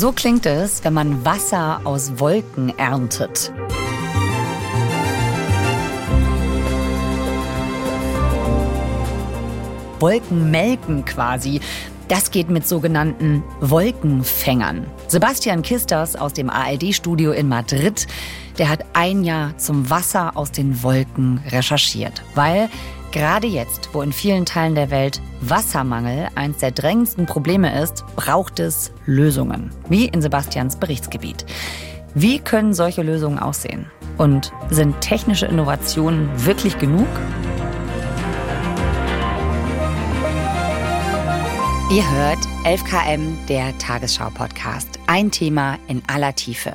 So klingt es, wenn man Wasser aus Wolken erntet. Wolken melken quasi. Das geht mit sogenannten Wolkenfängern. Sebastian Kisters aus dem ARD-Studio in Madrid, der hat ein Jahr zum Wasser aus den Wolken recherchiert, weil gerade jetzt, wo in vielen Teilen der Welt Wassermangel eines der drängendsten Probleme ist, braucht es Lösungen, wie in Sebastians Berichtsgebiet. Wie können solche Lösungen aussehen? Und sind technische Innovationen wirklich genug? Ihr hört 11KM, der Tagesschau-Podcast. Ein Thema in aller Tiefe.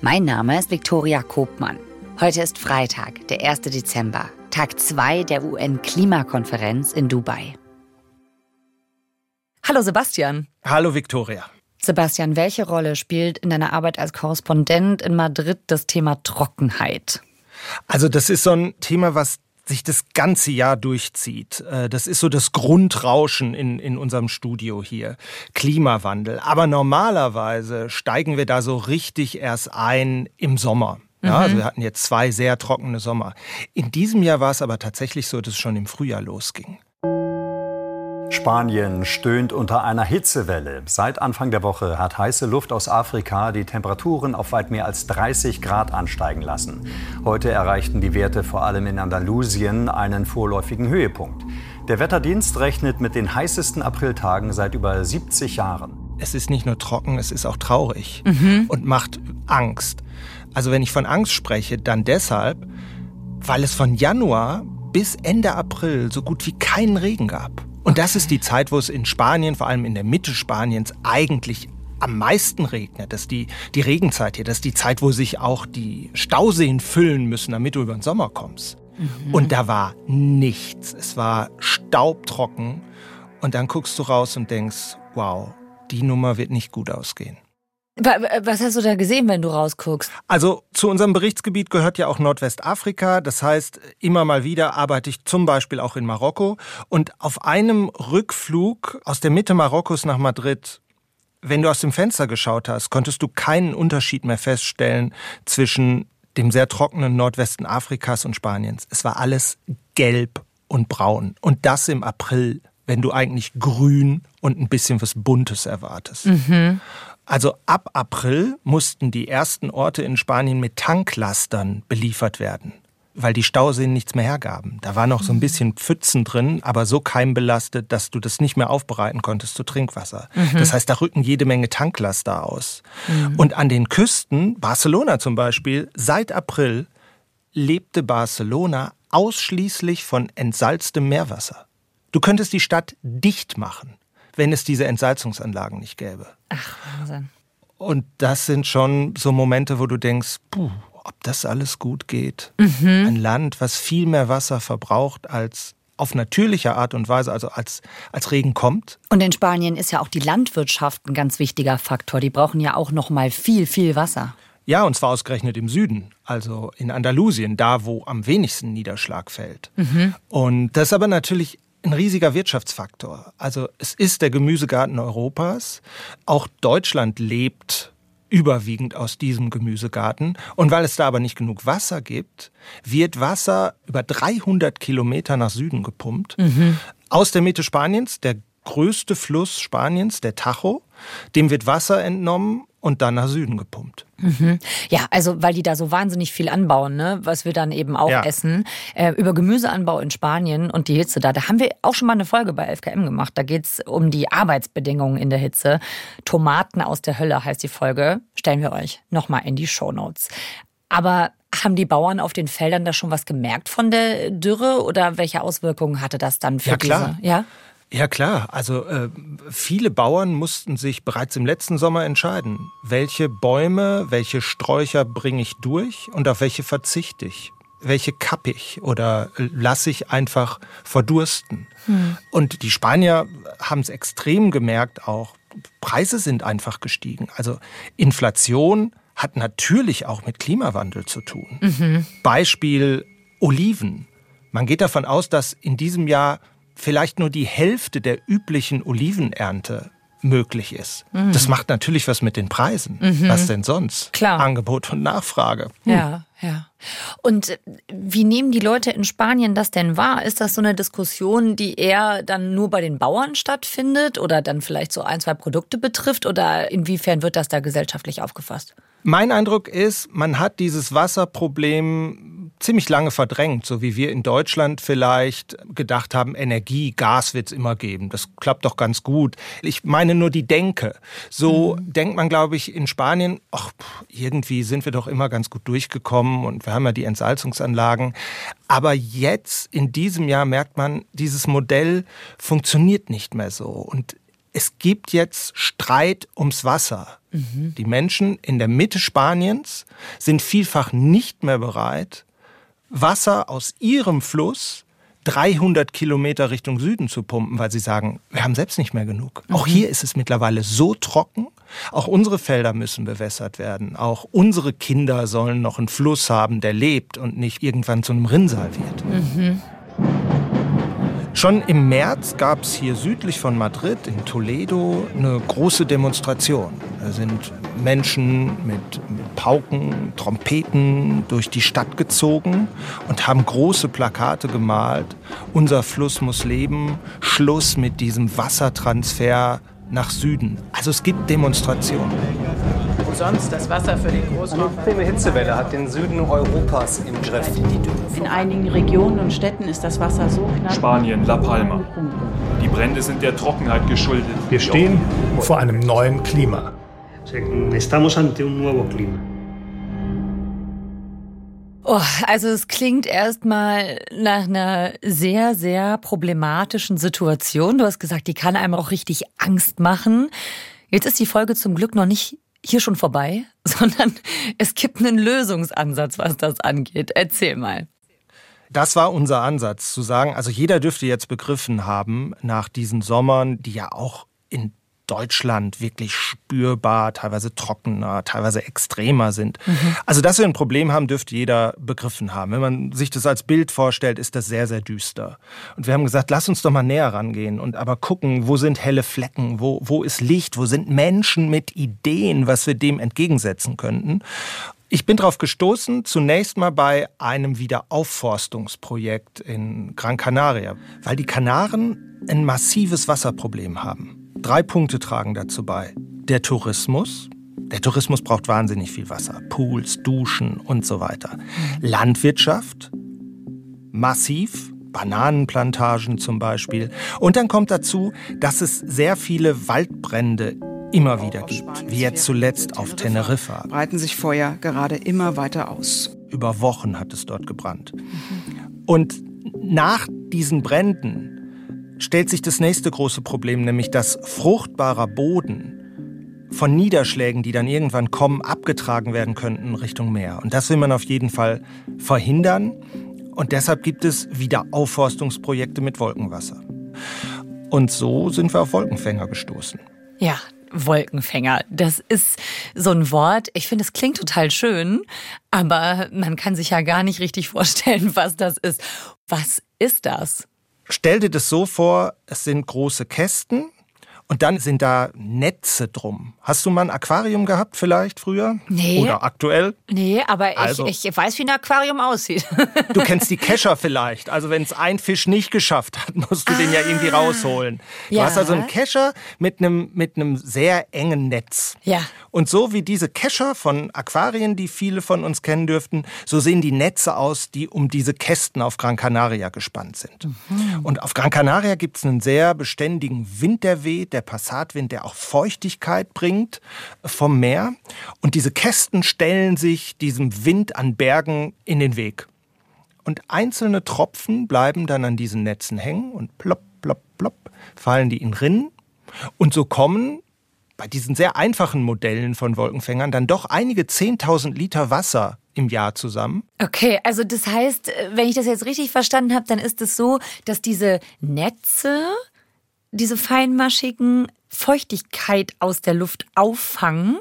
Mein Name ist Viktoria Kobmann. Heute ist Freitag, der 1. Dezember, Tag 2 der UN-Klimakonferenz in Dubai. Hallo Sebastian. Hallo Viktoria. Sebastian, welche Rolle spielt in deiner Arbeit als Korrespondent in Madrid das Thema Trockenheit? Also das ist so ein Thema, was sich das ganze Jahr durchzieht. Äh, das ist so das Grundrauschen in, in unserem Studio hier. Klimawandel. Aber normalerweise steigen wir da so richtig erst ein im Sommer. Ja, also mhm. wir hatten jetzt zwei sehr trockene Sommer. In diesem Jahr war es aber tatsächlich so, dass es schon im Frühjahr losging. Spanien stöhnt unter einer Hitzewelle. Seit Anfang der Woche hat heiße Luft aus Afrika die Temperaturen auf weit mehr als 30 Grad ansteigen lassen. Heute erreichten die Werte vor allem in Andalusien einen vorläufigen Höhepunkt. Der Wetterdienst rechnet mit den heißesten Apriltagen seit über 70 Jahren. Es ist nicht nur trocken, es ist auch traurig mhm. und macht Angst. Also wenn ich von Angst spreche, dann deshalb, weil es von Januar bis Ende April so gut wie keinen Regen gab. Und das ist die Zeit, wo es in Spanien, vor allem in der Mitte Spaniens, eigentlich am meisten regnet. Das ist die, die Regenzeit hier. Das ist die Zeit, wo sich auch die Stauseen füllen müssen, damit du über den Sommer kommst. Mhm. Und da war nichts. Es war staubtrocken. Und dann guckst du raus und denkst, wow, die Nummer wird nicht gut ausgehen. Was hast du da gesehen, wenn du rausguckst? Also zu unserem Berichtsgebiet gehört ja auch Nordwestafrika. Das heißt, immer mal wieder arbeite ich zum Beispiel auch in Marokko. Und auf einem Rückflug aus der Mitte Marokkos nach Madrid, wenn du aus dem Fenster geschaut hast, konntest du keinen Unterschied mehr feststellen zwischen dem sehr trockenen Nordwesten Afrikas und Spaniens. Es war alles gelb und braun. Und das im April, wenn du eigentlich grün und ein bisschen was Buntes erwartest. Mhm. Also ab April mussten die ersten Orte in Spanien mit Tanklastern beliefert werden, weil die Stauseen nichts mehr hergaben. Da war noch so ein mhm. bisschen Pfützen drin, aber so keimbelastet, dass du das nicht mehr aufbereiten konntest zu Trinkwasser. Mhm. Das heißt, da rücken jede Menge Tanklaster aus. Mhm. Und an den Küsten, Barcelona zum Beispiel, seit April lebte Barcelona ausschließlich von entsalztem Meerwasser. Du könntest die Stadt dicht machen wenn es diese Entsalzungsanlagen nicht gäbe. Ach, Wahnsinn. Und das sind schon so Momente, wo du denkst, puh, ob das alles gut geht. Mhm. Ein Land, was viel mehr Wasser verbraucht als auf natürliche Art und Weise, also als, als Regen kommt. Und in Spanien ist ja auch die Landwirtschaft ein ganz wichtiger Faktor. Die brauchen ja auch noch mal viel, viel Wasser. Ja, und zwar ausgerechnet im Süden, also in Andalusien, da wo am wenigsten Niederschlag fällt. Mhm. Und das ist aber natürlich ein riesiger Wirtschaftsfaktor. Also es ist der Gemüsegarten Europas. Auch Deutschland lebt überwiegend aus diesem Gemüsegarten. Und weil es da aber nicht genug Wasser gibt, wird Wasser über 300 Kilometer nach Süden gepumpt. Mhm. Aus der Mitte Spaniens, der größte Fluss Spaniens, der Tajo, dem wird Wasser entnommen und dann nach Süden gepumpt. Mhm. Ja, also weil die da so wahnsinnig viel anbauen, ne? was wir dann eben auch ja. essen. Äh, über Gemüseanbau in Spanien und die Hitze da. Da haben wir auch schon mal eine Folge bei 11KM gemacht. Da geht es um die Arbeitsbedingungen in der Hitze. Tomaten aus der Hölle heißt die Folge. Stellen wir euch nochmal in die Show Notes. Aber haben die Bauern auf den Feldern da schon was gemerkt von der Dürre oder welche Auswirkungen hatte das dann für ja, klar. diese? Ja, ja klar, also äh, viele Bauern mussten sich bereits im letzten Sommer entscheiden, welche Bäume, welche Sträucher bringe ich durch und auf welche verzichte ich. Welche kapp ich oder lasse ich einfach verdursten? Hm. Und die Spanier haben es extrem gemerkt auch. Preise sind einfach gestiegen. Also Inflation hat natürlich auch mit Klimawandel zu tun. Mhm. Beispiel Oliven. Man geht davon aus, dass in diesem Jahr vielleicht nur die Hälfte der üblichen Olivenernte möglich ist. Mhm. Das macht natürlich was mit den Preisen. Mhm. Was denn sonst? Klar. Angebot und Nachfrage. Hm. Ja, ja. Und äh, wie nehmen die Leute in Spanien das denn wahr? Ist das so eine Diskussion, die eher dann nur bei den Bauern stattfindet oder dann vielleicht so ein, zwei Produkte betrifft? Oder inwiefern wird das da gesellschaftlich aufgefasst? Mein Eindruck ist, man hat dieses Wasserproblem ziemlich lange verdrängt, so wie wir in Deutschland vielleicht gedacht haben, Energie, Gas wird es immer geben. Das klappt doch ganz gut. Ich meine nur die Denke. So mhm. denkt man, glaube ich, in Spanien, ach, irgendwie sind wir doch immer ganz gut durchgekommen und wir haben ja die Entsalzungsanlagen. Aber jetzt, in diesem Jahr, merkt man, dieses Modell funktioniert nicht mehr so. Und es gibt jetzt Streit ums Wasser. Mhm. Die Menschen in der Mitte Spaniens sind vielfach nicht mehr bereit, Wasser aus ihrem Fluss 300 Kilometer Richtung Süden zu pumpen, weil sie sagen, wir haben selbst nicht mehr genug. Mhm. Auch hier ist es mittlerweile so trocken. Auch unsere Felder müssen bewässert werden. Auch unsere Kinder sollen noch einen Fluss haben, der lebt und nicht irgendwann zu einem Rinnsal wird. Mhm. Schon im März gab es hier südlich von Madrid, in Toledo, eine große Demonstration. Da sind Menschen mit Pauken, Trompeten durch die Stadt gezogen und haben große Plakate gemalt. Unser Fluss muss leben, Schluss mit diesem Wassertransfer nach Süden. Also es gibt Demonstrationen. Wo sonst das Wasser für den Großraum... Eine extreme Hitzewelle hat den Süden Europas im Griff. In einigen Regionen und Städten ist das Wasser so knapp... Spanien, La Palma. Die Brände sind der Trockenheit geschuldet. Wir stehen vor einem neuen Klima. Estamos ante un nuevo clima. Oh, also es klingt erstmal nach einer sehr, sehr problematischen Situation. Du hast gesagt, die kann einem auch richtig Angst machen. Jetzt ist die Folge zum Glück noch nicht hier schon vorbei, sondern es gibt einen Lösungsansatz, was das angeht. Erzähl mal. Das war unser Ansatz, zu sagen, also jeder dürfte jetzt begriffen haben, nach diesen Sommern, die ja auch in Deutschland wirklich spürbar, teilweise trockener, teilweise extremer sind. Mhm. Also, dass wir ein Problem haben, dürfte jeder begriffen haben. Wenn man sich das als Bild vorstellt, ist das sehr, sehr düster. Und wir haben gesagt, lass uns doch mal näher rangehen und aber gucken, wo sind helle Flecken, wo, wo ist Licht, wo sind Menschen mit Ideen, was wir dem entgegensetzen könnten. Ich bin darauf gestoßen, zunächst mal bei einem Wiederaufforstungsprojekt in Gran Canaria, weil die Kanaren ein massives Wasserproblem haben. Drei Punkte tragen dazu bei. Der Tourismus. Der Tourismus braucht wahnsinnig viel Wasser. Pools, Duschen und so weiter. Landwirtschaft. Massiv. Bananenplantagen zum Beispiel. Und dann kommt dazu, dass es sehr viele Waldbrände immer wieder gibt, wie jetzt zuletzt auf Teneriffa. Breiten sich Feuer gerade immer weiter aus. Über Wochen hat es dort gebrannt. Und nach diesen Bränden stellt sich das nächste große Problem, nämlich dass fruchtbarer Boden von Niederschlägen, die dann irgendwann kommen, abgetragen werden könnten Richtung Meer. Und das will man auf jeden Fall verhindern. Und deshalb gibt es wieder Aufforstungsprojekte mit Wolkenwasser. Und so sind wir auf Wolkenfänger gestoßen. Ja, Wolkenfänger. Das ist so ein Wort. Ich finde, es klingt total schön, aber man kann sich ja gar nicht richtig vorstellen, was das ist. Was ist das? Stell dir das so vor, es sind große Kästen und dann sind da Netze drum. Hast du mal ein Aquarium gehabt vielleicht früher? Nee. Oder aktuell? Nee, aber also, ich, ich weiß, wie ein Aquarium aussieht. Du kennst die Kescher vielleicht. Also wenn es ein Fisch nicht geschafft hat, musst du ah, den ja irgendwie ah. rausholen. Du ja. hast also einen Kescher mit einem, mit einem sehr engen Netz. Ja. Und so wie diese Kescher von Aquarien, die viele von uns kennen dürften, so sehen die Netze aus, die um diese Kästen auf Gran Canaria gespannt sind. Mhm. Und auf Gran Canaria gibt es einen sehr beständigen Wind, der weht, der Passatwind, der auch Feuchtigkeit bringt vom Meer. Und diese Kästen stellen sich diesem Wind an Bergen in den Weg. Und einzelne Tropfen bleiben dann an diesen Netzen hängen und plopp, plopp, plopp fallen die in Rinnen. Und so kommen bei diesen sehr einfachen Modellen von Wolkenfängern dann doch einige 10.000 Liter Wasser im Jahr zusammen. Okay, also das heißt, wenn ich das jetzt richtig verstanden habe, dann ist es so, dass diese Netze diese feinmaschigen Feuchtigkeit aus der Luft auffangen.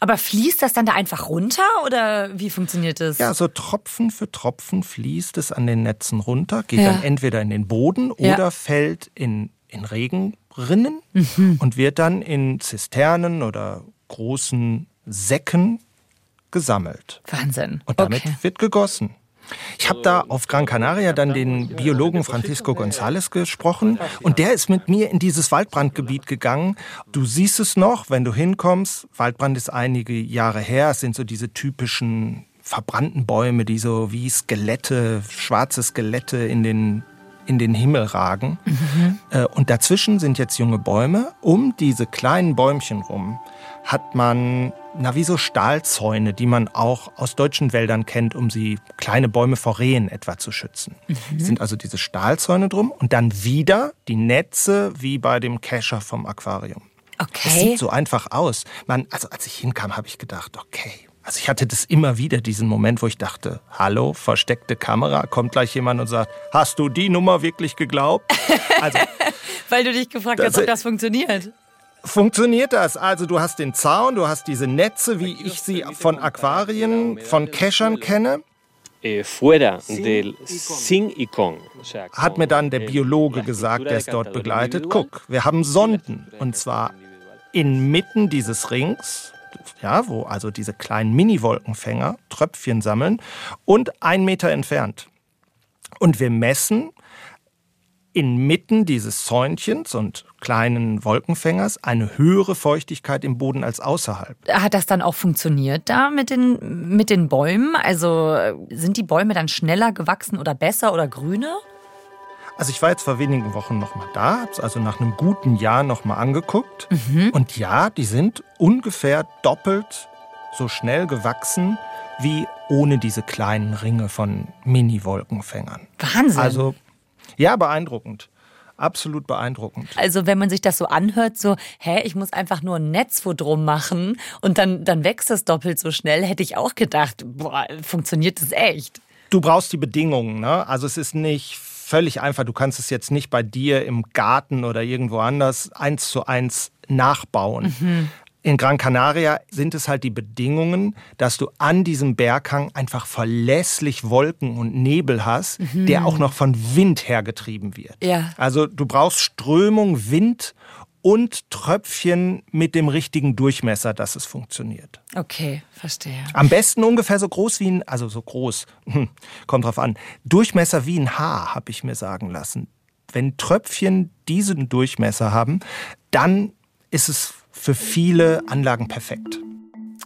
Aber fließt das dann da einfach runter oder wie funktioniert das? Ja, so Tropfen für Tropfen fließt es an den Netzen runter, geht ja. dann entweder in den Boden ja. oder fällt in, in Regen Rinnen mhm. und wird dann in Zisternen oder großen Säcken gesammelt. Wahnsinn. Und damit okay. wird gegossen. Ich habe da auf Gran Canaria dann den Biologen Francisco González gesprochen und der ist mit mir in dieses Waldbrandgebiet gegangen. Du siehst es noch, wenn du hinkommst. Waldbrand ist einige Jahre her. Es sind so diese typischen verbrannten Bäume, die so wie Skelette, schwarze Skelette in den in den Himmel ragen. Mhm. Und dazwischen sind jetzt junge Bäume. Um diese kleinen Bäumchen rum hat man, na, wie so Stahlzäune, die man auch aus deutschen Wäldern kennt, um sie kleine Bäume vor Rehen etwa zu schützen. Mhm. Sind also diese Stahlzäune drum und dann wieder die Netze wie bei dem Kescher vom Aquarium. Okay. Das sieht so einfach aus. Man, also als ich hinkam, habe ich gedacht, okay, also ich hatte das immer wieder, diesen Moment, wo ich dachte, hallo, versteckte Kamera, kommt gleich jemand und sagt, hast du die Nummer wirklich geglaubt? Also, Weil du dich gefragt hast, ob das funktioniert. Funktioniert das? Also du hast den Zaun, du hast diese Netze, wie ich sie von Aquarien, von Keschern kenne. Eh, Hat mir dann der Biologe gesagt, der es dort begleitet, guck, wir haben Sonden und zwar inmitten dieses Rings ja, wo also diese kleinen Mini-Wolkenfänger Tröpfchen sammeln und ein Meter entfernt. Und wir messen inmitten dieses Zäunchens und kleinen Wolkenfängers eine höhere Feuchtigkeit im Boden als außerhalb. Hat das dann auch funktioniert da mit den, mit den Bäumen? Also sind die Bäume dann schneller gewachsen oder besser oder grüner? Also ich war jetzt vor wenigen Wochen noch mal da, habe es also nach einem guten Jahr noch mal angeguckt. Mhm. Und ja, die sind ungefähr doppelt so schnell gewachsen wie ohne diese kleinen Ringe von Mini-Wolkenfängern. Wahnsinn. Also ja, beeindruckend. Absolut beeindruckend. Also wenn man sich das so anhört, so, hä, ich muss einfach nur ein Netz wo drum machen und dann, dann wächst das doppelt so schnell, hätte ich auch gedacht, boah, funktioniert das echt? Du brauchst die Bedingungen, ne? Also es ist nicht völlig einfach. Du kannst es jetzt nicht bei dir im Garten oder irgendwo anders eins zu eins nachbauen. Mhm. In Gran Canaria sind es halt die Bedingungen, dass du an diesem Berghang einfach verlässlich Wolken und Nebel hast, mhm. der auch noch von Wind hergetrieben wird. Ja. Also du brauchst Strömung, Wind und Tröpfchen mit dem richtigen Durchmesser, dass es funktioniert. Okay, verstehe. Am besten ungefähr so groß wie ein, also so groß, hm, kommt drauf an, Durchmesser wie ein Haar, habe ich mir sagen lassen. Wenn Tröpfchen diesen Durchmesser haben, dann ist es für viele Anlagen perfekt.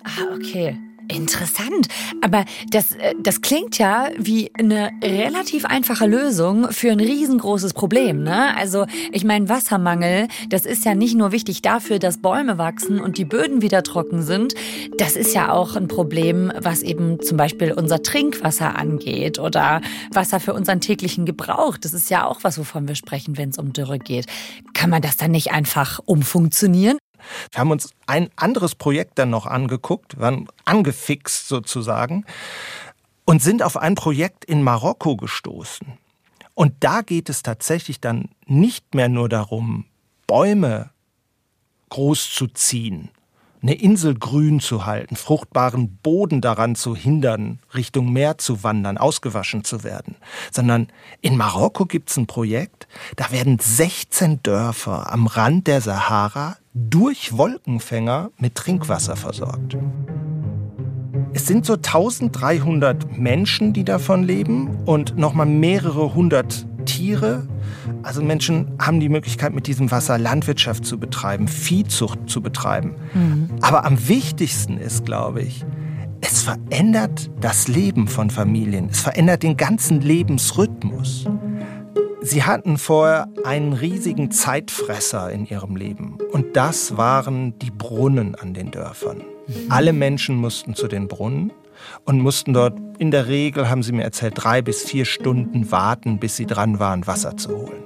Ah, okay. Interessant. Aber das, äh, das klingt ja wie eine relativ einfache Lösung für ein riesengroßes Problem. Ne? Also ich meine, Wassermangel, das ist ja nicht nur wichtig dafür, dass Bäume wachsen und die Böden wieder trocken sind. Das ist ja auch ein Problem, was eben zum Beispiel unser Trinkwasser angeht oder Wasser für unseren täglichen Gebrauch. Das ist ja auch was, wovon wir sprechen, wenn es um Dürre geht. Kann man das dann nicht einfach umfunktionieren? Wir haben uns ein anderes Projekt dann noch angeguckt, waren angefixt sozusagen und sind auf ein Projekt in Marokko gestoßen. Und da geht es tatsächlich dann nicht mehr nur darum, Bäume groß zu ziehen, eine Insel grün zu halten, fruchtbaren Boden daran zu hindern, Richtung Meer zu wandern, ausgewaschen zu werden, sondern in Marokko gibt es ein Projekt, da werden 16 Dörfer am Rand der Sahara durch Wolkenfänger mit Trinkwasser versorgt. Es sind so 1300 Menschen, die davon leben und nochmal mehrere hundert Tiere. Also Menschen haben die Möglichkeit, mit diesem Wasser Landwirtschaft zu betreiben, Viehzucht zu betreiben. Mhm. Aber am wichtigsten ist, glaube ich, es verändert das Leben von Familien. Es verändert den ganzen Lebensrhythmus. Sie hatten vorher einen riesigen Zeitfresser in ihrem Leben. Und das waren die Brunnen an den Dörfern. Mhm. Alle Menschen mussten zu den Brunnen und mussten dort in der Regel, haben sie mir erzählt, drei bis vier Stunden warten, bis sie dran waren, Wasser zu holen.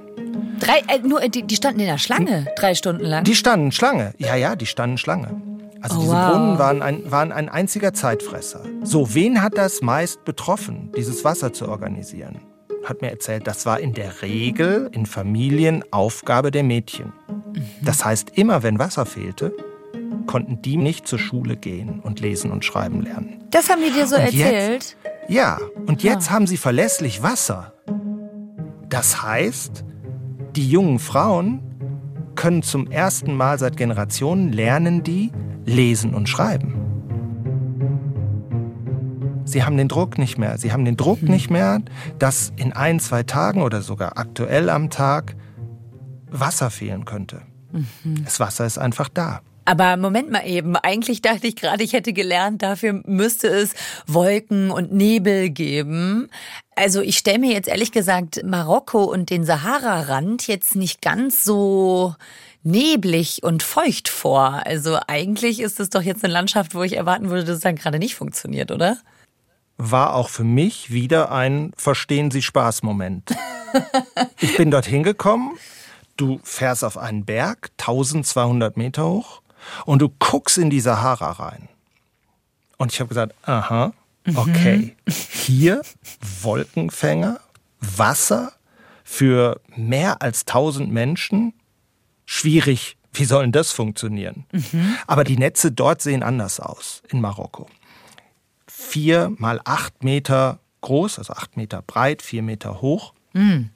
Drei, äh, nur, die, die, standen in der Schlange, drei Stunden lang? Die standen Schlange, ja, ja, die standen Schlange. Also oh, diese wow. Brunnen waren ein, waren ein einziger Zeitfresser. So, wen hat das meist betroffen, dieses Wasser zu organisieren? hat mir erzählt, das war in der Regel in Familien Aufgabe der Mädchen. Das heißt, immer wenn Wasser fehlte, konnten die nicht zur Schule gehen und lesen und schreiben lernen. Das haben die dir so und erzählt? Jetzt, ja, und jetzt ah. haben sie verlässlich Wasser. Das heißt, die jungen Frauen können zum ersten Mal seit Generationen lernen die lesen und schreiben. Sie haben den Druck nicht mehr. Sie haben den Druck mhm. nicht mehr, dass in ein, zwei Tagen oder sogar aktuell am Tag Wasser fehlen könnte. Mhm. Das Wasser ist einfach da. Aber Moment mal eben, eigentlich dachte ich gerade, ich hätte gelernt, dafür müsste es Wolken und Nebel geben. Also ich stelle mir jetzt ehrlich gesagt Marokko und den Sahara-Rand jetzt nicht ganz so neblig und feucht vor. Also eigentlich ist es doch jetzt eine Landschaft, wo ich erwarten würde, dass es dann gerade nicht funktioniert, oder? War auch für mich wieder ein Verstehen Sie Spaß-Moment. ich bin dorthin gekommen. Du fährst auf einen Berg, 1200 Meter hoch und du guckst in die Sahara rein. Und ich habe gesagt, aha, mhm. okay, hier Wolkenfänger, Wasser für mehr als 1000 Menschen, schwierig. Wie sollen das funktionieren? Mhm. Aber die Netze dort sehen anders aus in Marokko. Vier mal acht Meter groß, also acht Meter breit, vier Meter hoch. Mhm.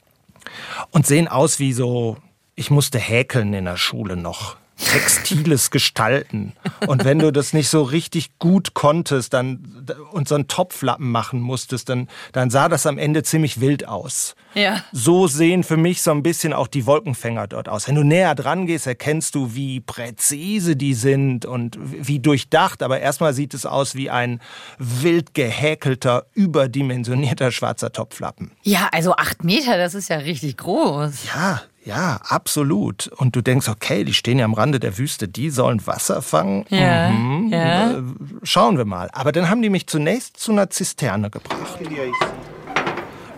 Und sehen aus wie so, ich musste häkeln in der Schule noch textiles Gestalten. Und wenn du das nicht so richtig gut konntest dann, und so einen Topflappen machen musstest, dann, dann sah das am Ende ziemlich wild aus. Ja. So sehen für mich so ein bisschen auch die Wolkenfänger dort aus. Wenn du näher dran gehst, erkennst du, wie präzise die sind und wie durchdacht. Aber erstmal sieht es aus wie ein wild gehäkelter, überdimensionierter schwarzer Topflappen. Ja, also acht Meter, das ist ja richtig groß. Ja, ja, absolut. Und du denkst, okay, die stehen ja am Rande der Wüste, die sollen Wasser fangen. Ja, mhm. ja. Äh, schauen wir mal. Aber dann haben die mich zunächst zu einer Zisterne gebracht.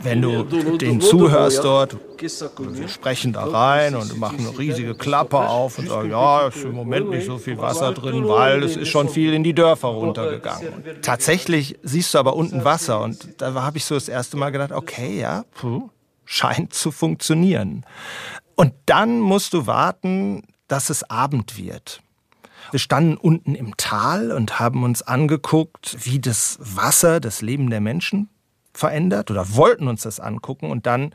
Wenn du denen zuhörst dort, wir sprechen da rein und machen eine riesige Klappe auf und sagen, ja, ist im Moment nicht so viel Wasser drin, weil es ist schon viel in die Dörfer runtergegangen. Tatsächlich siehst du aber unten Wasser und da habe ich so das erste Mal gedacht, okay, ja, puh, scheint zu funktionieren. Und dann musst du warten, dass es Abend wird. Wir standen unten im Tal und haben uns angeguckt, wie das Wasser das Leben der Menschen verändert oder wollten uns das angucken und dann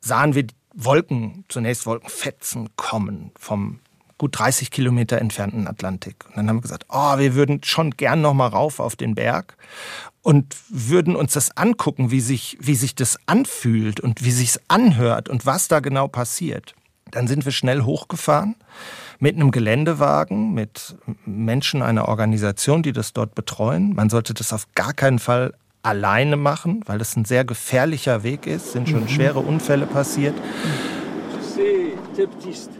sahen wir Wolken, zunächst Wolkenfetzen kommen vom gut 30 Kilometer entfernten Atlantik. Und dann haben wir gesagt, oh, wir würden schon gern noch mal rauf auf den Berg und würden uns das angucken, wie sich, wie sich das anfühlt und wie sich's anhört und was da genau passiert. Dann sind wir schnell hochgefahren mit einem Geländewagen, mit Menschen einer Organisation, die das dort betreuen. Man sollte das auf gar keinen Fall alleine machen, weil das ein sehr gefährlicher Weg ist, sind schon mhm. schwere Unfälle passiert.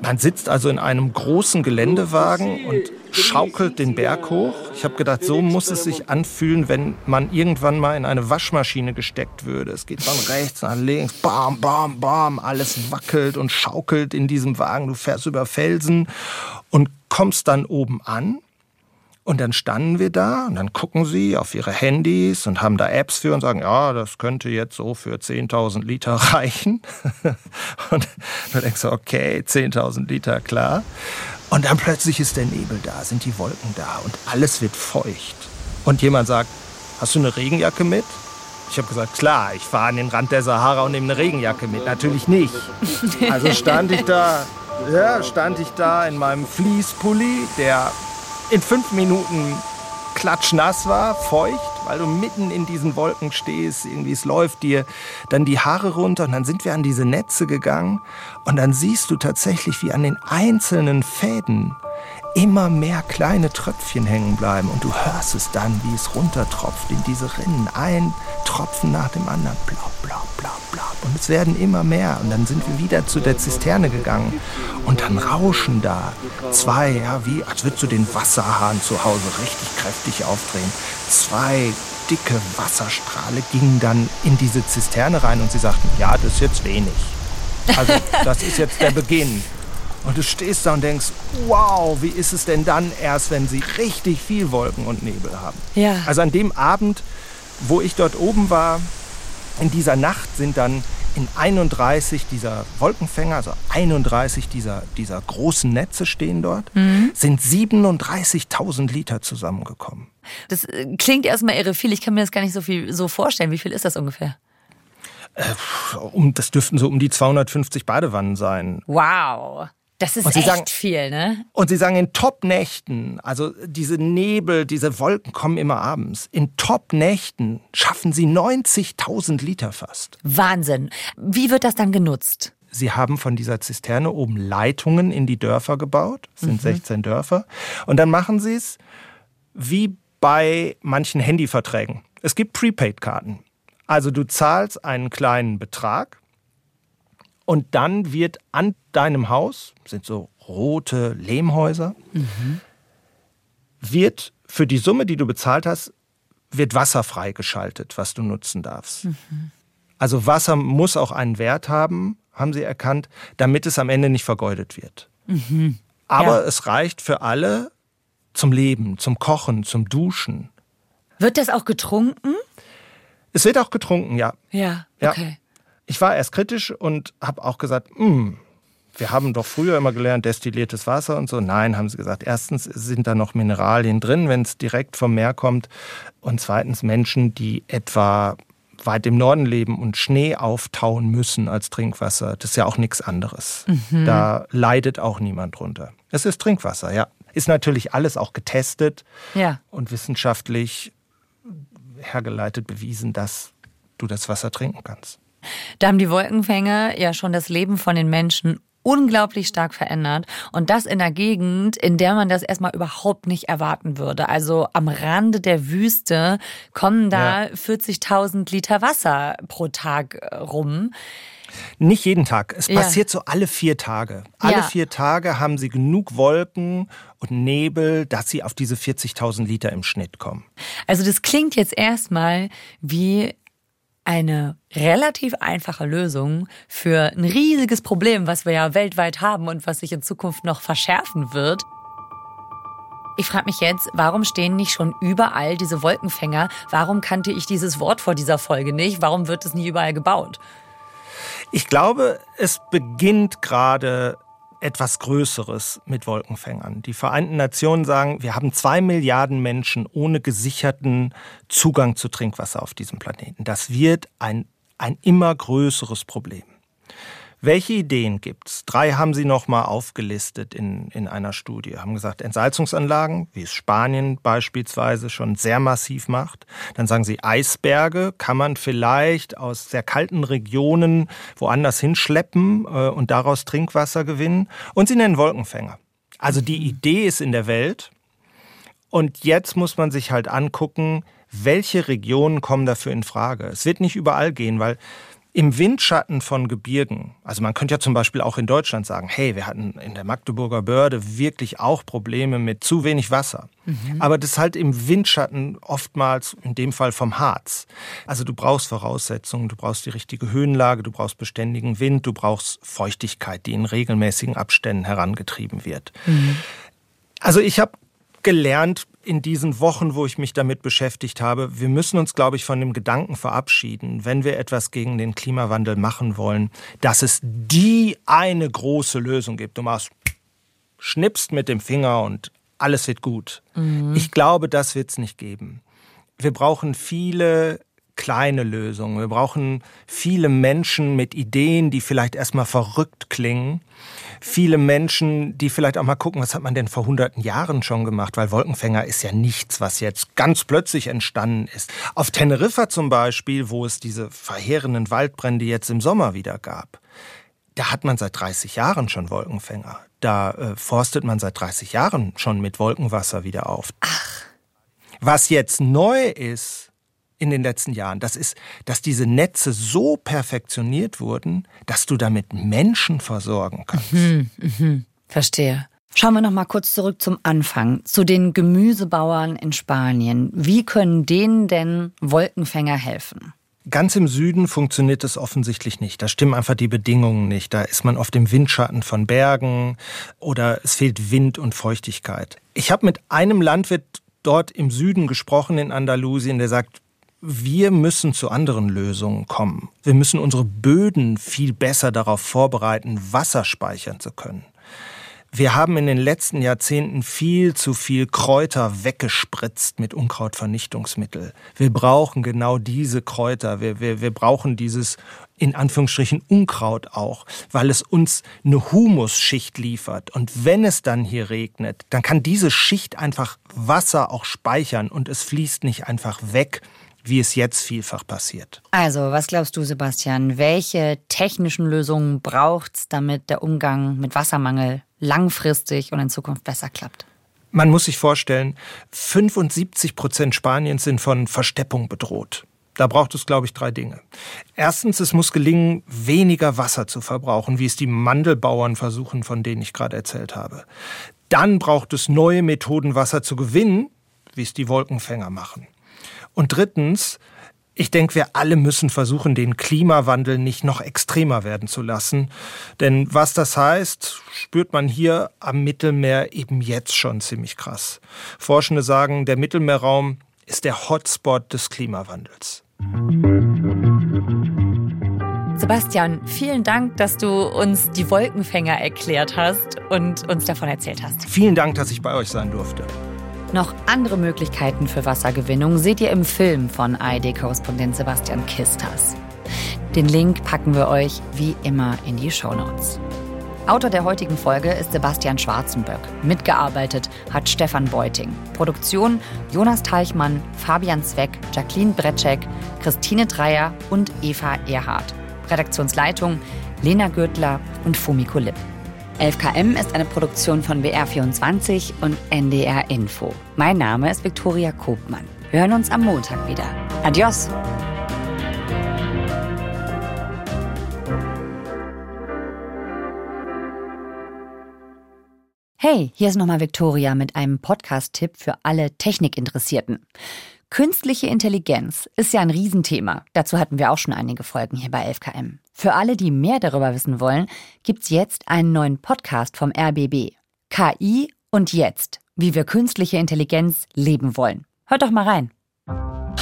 Man sitzt also in einem großen Geländewagen und schaukelt den Berg hoch. Ich habe gedacht, so muss es sich anfühlen, wenn man irgendwann mal in eine Waschmaschine gesteckt würde. Es geht von rechts nach links, bam, bam, bam, alles wackelt und schaukelt in diesem Wagen. Du fährst über Felsen und kommst dann oben an und dann standen wir da und dann gucken sie auf ihre Handys und haben da Apps für und sagen, ja, das könnte jetzt so für 10.000 Liter reichen. und du denkst so, okay, 10.000 Liter, klar. Und dann plötzlich ist der Nebel da, sind die Wolken da und alles wird feucht. Und jemand sagt, hast du eine Regenjacke mit? Ich habe gesagt, klar, ich fahre an den Rand der Sahara und nehme eine Regenjacke mit. Natürlich nicht. Also stand ich da, ja, stand ich da in meinem Fließpulli, der in fünf Minuten klatschnass war, feucht, weil du mitten in diesen Wolken stehst. Irgendwie, es läuft dir dann die Haare runter und dann sind wir an diese Netze gegangen und dann siehst du tatsächlich, wie an den einzelnen Fäden immer mehr kleine Tröpfchen hängen bleiben und du hörst es dann, wie es runtertropft in diese Rinnen. Ein Tropfen nach dem anderen. Blop, blop, blop, blop. Und es werden immer mehr. Und dann sind wir wieder zu der Zisterne gegangen. Und dann rauschen da zwei, ja, wie als würdest du den Wasserhahn zu Hause richtig kräftig aufdrehen. Zwei dicke Wasserstrahle gingen dann in diese Zisterne rein und sie sagten, ja, das ist jetzt wenig. Also das ist jetzt der Beginn. Und du stehst da und denkst, wow, wie ist es denn dann erst, wenn sie richtig viel Wolken und Nebel haben? Ja. Also an dem Abend, wo ich dort oben war, in dieser Nacht sind dann in 31 dieser Wolkenfänger, also 31 dieser, dieser großen Netze stehen dort, mhm. sind 37.000 Liter zusammengekommen. Das äh, klingt erstmal irre viel. Ich kann mir das gar nicht so viel so vorstellen. Wie viel ist das ungefähr? Äh, um, das dürften so um die 250 Badewannen sein. Wow. Das ist Und Sie echt sagen- viel, ne? Und sie sagen, in Top-Nächten, also diese Nebel, diese Wolken kommen immer abends. In Top-Nächten schaffen sie 90.000 Liter fast. Wahnsinn. Wie wird das dann genutzt? Sie haben von dieser Zisterne oben Leitungen in die Dörfer gebaut. Das sind 16 Dörfer. Und dann machen sie es wie bei manchen Handyverträgen. Es gibt Prepaid-Karten. Also du zahlst einen kleinen Betrag und dann wird an deinem Haus, sind so rote Lehmhäuser, wird für die Summe, die du bezahlt hast, wird Wasser freigeschaltet, was du nutzen darfst. Also Wasser muss auch einen Wert haben, haben sie erkannt, damit es am Ende nicht vergeudet wird. Aber Ja. es reicht für alle zum Leben, zum Kochen, zum Duschen. Wird das auch getrunken? Es wird auch getrunken, ja. Ja, Ja. Ich war erst kritisch und habe auch gesagt, "Hm, wir haben doch früher immer gelernt, destilliertes Wasser und so. Nein, haben sie gesagt. Erstens sind da noch Mineralien drin, wenn es direkt vom Meer kommt. Und zweitens Menschen, die etwa weit im Norden leben und Schnee auftauen müssen als Trinkwasser. Das ist ja auch nichts anderes. Da leidet auch niemand drunter. Es ist Trinkwasser, ja. Ist natürlich alles auch getestet Ja. und wissenschaftlich hergeleitet bewiesen, dass du das Wasser trinken kannst. Da haben die Wolkenfänger ja schon das Leben von den Menschen unglaublich stark verändert und das in einer Gegend, in der man das erstmal überhaupt nicht erwarten würde. Also am Rande der Wüste kommen da 40.000 Liter Wasser pro Tag äh, rum. Nicht jeden Tag. Es Ja. passiert so alle vier Tage. Alle Ja. vier Tage haben sie genug Wolken und Nebel, dass sie auf diese 40.000 Liter im Schnitt kommen. Also das klingt jetzt erstmal wie eine relativ einfache Lösung für ein riesiges Problem, was wir ja weltweit haben und was sich in Zukunft noch verschärfen wird. Ich frage mich jetzt, warum stehen nicht schon überall diese Wolkenfänger? Warum kannte ich dieses Wort vor dieser Folge nicht? Warum wird es nie überall gebaut? Ich glaube, es beginnt gerade etwas Größeres mit Wolkenfängern. Die Vereinten Nationen sagen, wir haben zwei Milliarden Menschen ohne gesicherten Zugang zu Trinkwasser auf diesem Planeten. Das wird ein, ein immer größeres Problem. Welche Ideen gibt's? Drei haben sie nochmal aufgelistet in, in einer Studie. Haben gesagt, Entsalzungsanlagen, wie es Spanien beispielsweise schon sehr massiv macht. Dann sagen sie, Eisberge kann man vielleicht aus sehr kalten Regionen woanders hinschleppen äh, und daraus Trinkwasser gewinnen. Und sie nennen Wolkenfänger. Also die Idee ist in der Welt. Und jetzt muss man sich halt angucken, welche Regionen kommen dafür in Frage. Es wird nicht überall gehen, weil im Windschatten von Gebirgen, also man könnte ja zum Beispiel auch in Deutschland sagen, hey, wir hatten in der Magdeburger Börde wirklich auch Probleme mit zu wenig Wasser. Aber das ist halt im Windschatten oftmals, in dem Fall vom Harz. Also du brauchst Voraussetzungen, du brauchst die richtige Höhenlage, du brauchst beständigen Wind, du brauchst Feuchtigkeit, die in regelmäßigen Abständen herangetrieben wird. Also ich habe gelernt in diesen Wochen, wo ich mich damit beschäftigt habe, wir müssen uns, glaube ich, von dem Gedanken verabschieden, wenn wir etwas gegen den Klimawandel machen wollen, dass es die eine große Lösung gibt. Du machst, schnippst mit dem Finger und alles wird gut. Ich glaube, das wird es nicht geben. Wir brauchen viele kleine Lösungen. Wir brauchen viele Menschen mit Ideen, die vielleicht erstmal verrückt klingen. Viele Menschen, die vielleicht auch mal gucken, was hat man denn vor hunderten Jahren schon gemacht, weil Wolkenfänger ist ja nichts, was jetzt ganz plötzlich entstanden ist. Auf Teneriffa zum Beispiel, wo es diese verheerenden Waldbrände jetzt im Sommer wieder gab, da hat man seit 30 Jahren schon Wolkenfänger. Da äh, forstet man seit 30 Jahren schon mit Wolkenwasser wieder auf. Was jetzt neu ist in den letzten Jahren, das ist, dass diese Netze so perfektioniert wurden, dass du damit Menschen versorgen kannst. Verstehe. Schauen wir noch mal kurz zurück zum Anfang, zu den Gemüsebauern in Spanien. Wie können denen denn Wolkenfänger helfen? Ganz im Süden funktioniert es offensichtlich nicht. Da stimmen einfach die Bedingungen nicht. Da ist man auf dem Windschatten von Bergen oder es fehlt Wind und Feuchtigkeit. Ich habe mit einem Landwirt dort im Süden gesprochen in Andalusien, der sagt, wir müssen zu anderen Lösungen kommen. Wir müssen unsere Böden viel besser darauf vorbereiten, Wasser speichern zu können. Wir haben in den letzten Jahrzehnten viel zu viel Kräuter weggespritzt mit Unkrautvernichtungsmittel. Wir brauchen genau diese Kräuter. Wir, wir, wir brauchen dieses in Anführungsstrichen Unkraut auch, weil es uns eine Humusschicht liefert. Und wenn es dann hier regnet, dann kann diese Schicht einfach Wasser auch speichern und es fließt nicht einfach weg wie es jetzt vielfach passiert. Also, was glaubst du, Sebastian? Welche technischen Lösungen braucht es, damit der Umgang mit Wassermangel langfristig und in Zukunft besser klappt? Man muss sich vorstellen, 75 Prozent Spaniens sind von Versteppung bedroht. Da braucht es, glaube ich, drei Dinge. Erstens, es muss gelingen, weniger Wasser zu verbrauchen, wie es die Mandelbauern versuchen, von denen ich gerade erzählt habe. Dann braucht es neue Methoden, Wasser zu gewinnen, wie es die Wolkenfänger machen. Und drittens, ich denke, wir alle müssen versuchen, den Klimawandel nicht noch extremer werden zu lassen. Denn was das heißt, spürt man hier am Mittelmeer eben jetzt schon ziemlich krass. Forschende sagen, der Mittelmeerraum ist der Hotspot des Klimawandels. Sebastian, vielen Dank, dass du uns die Wolkenfänger erklärt hast und uns davon erzählt hast. Vielen Dank, dass ich bei euch sein durfte. Noch andere Möglichkeiten für Wassergewinnung seht ihr im Film von ARD-Korrespondent Sebastian Kistas. Den Link packen wir euch wie immer in die Shownotes. Autor der heutigen Folge ist Sebastian Schwarzenböck. Mitgearbeitet hat Stefan Beuting. Produktion Jonas Teichmann, Fabian Zweck, Jacqueline Bretschek, Christine Dreier und Eva Erhardt. Redaktionsleitung Lena Gürtler und Fumiko Lipp. 11KM ist eine Produktion von BR24 und NDR Info. Mein Name ist Viktoria Kobmann. Wir hören uns am Montag wieder. Adios! Hey, hier ist nochmal Viktoria mit einem Podcast-Tipp für alle Technikinteressierten. Künstliche Intelligenz ist ja ein Riesenthema. Dazu hatten wir auch schon einige Folgen hier bei 11KM. Für alle, die mehr darüber wissen wollen, gibt's jetzt einen neuen Podcast vom RBB. KI und jetzt, wie wir künstliche Intelligenz leben wollen. Hört doch mal rein.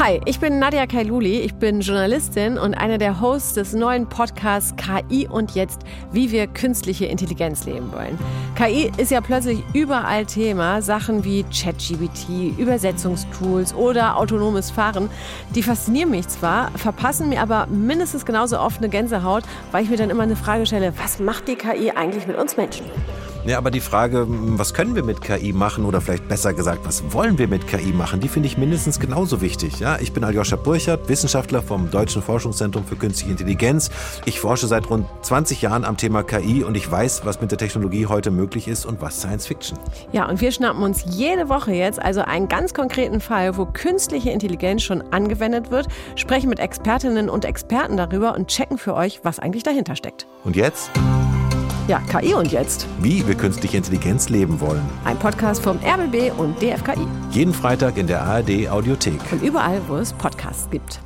Hi, ich bin Nadia Kailuli, ich bin Journalistin und eine der Hosts des neuen Podcasts KI und jetzt, wie wir künstliche Intelligenz leben wollen. KI ist ja plötzlich überall Thema, Sachen wie ChatGBT, Übersetzungstools oder autonomes Fahren. Die faszinieren mich zwar, verpassen mir aber mindestens genauso oft eine Gänsehaut, weil ich mir dann immer eine Frage stelle, was macht die KI eigentlich mit uns Menschen? Ja, aber die Frage, was können wir mit KI machen oder vielleicht besser gesagt, was wollen wir mit KI machen, die finde ich mindestens genauso wichtig. Ja, ich bin Aljoscha Burchardt, Wissenschaftler vom Deutschen Forschungszentrum für Künstliche Intelligenz. Ich forsche seit rund 20 Jahren am Thema KI und ich weiß, was mit der Technologie heute möglich ist und was Science Fiction. Ja, und wir schnappen uns jede Woche jetzt also einen ganz konkreten Fall, wo künstliche Intelligenz schon angewendet wird, sprechen mit Expertinnen und Experten darüber und checken für euch, was eigentlich dahinter steckt. Und jetzt? Ja, KI und jetzt. Wie wir künstliche Intelligenz leben wollen. Ein Podcast vom RBB und DFKI. Jeden Freitag in der ARD Audiothek. Und überall, wo es Podcasts gibt.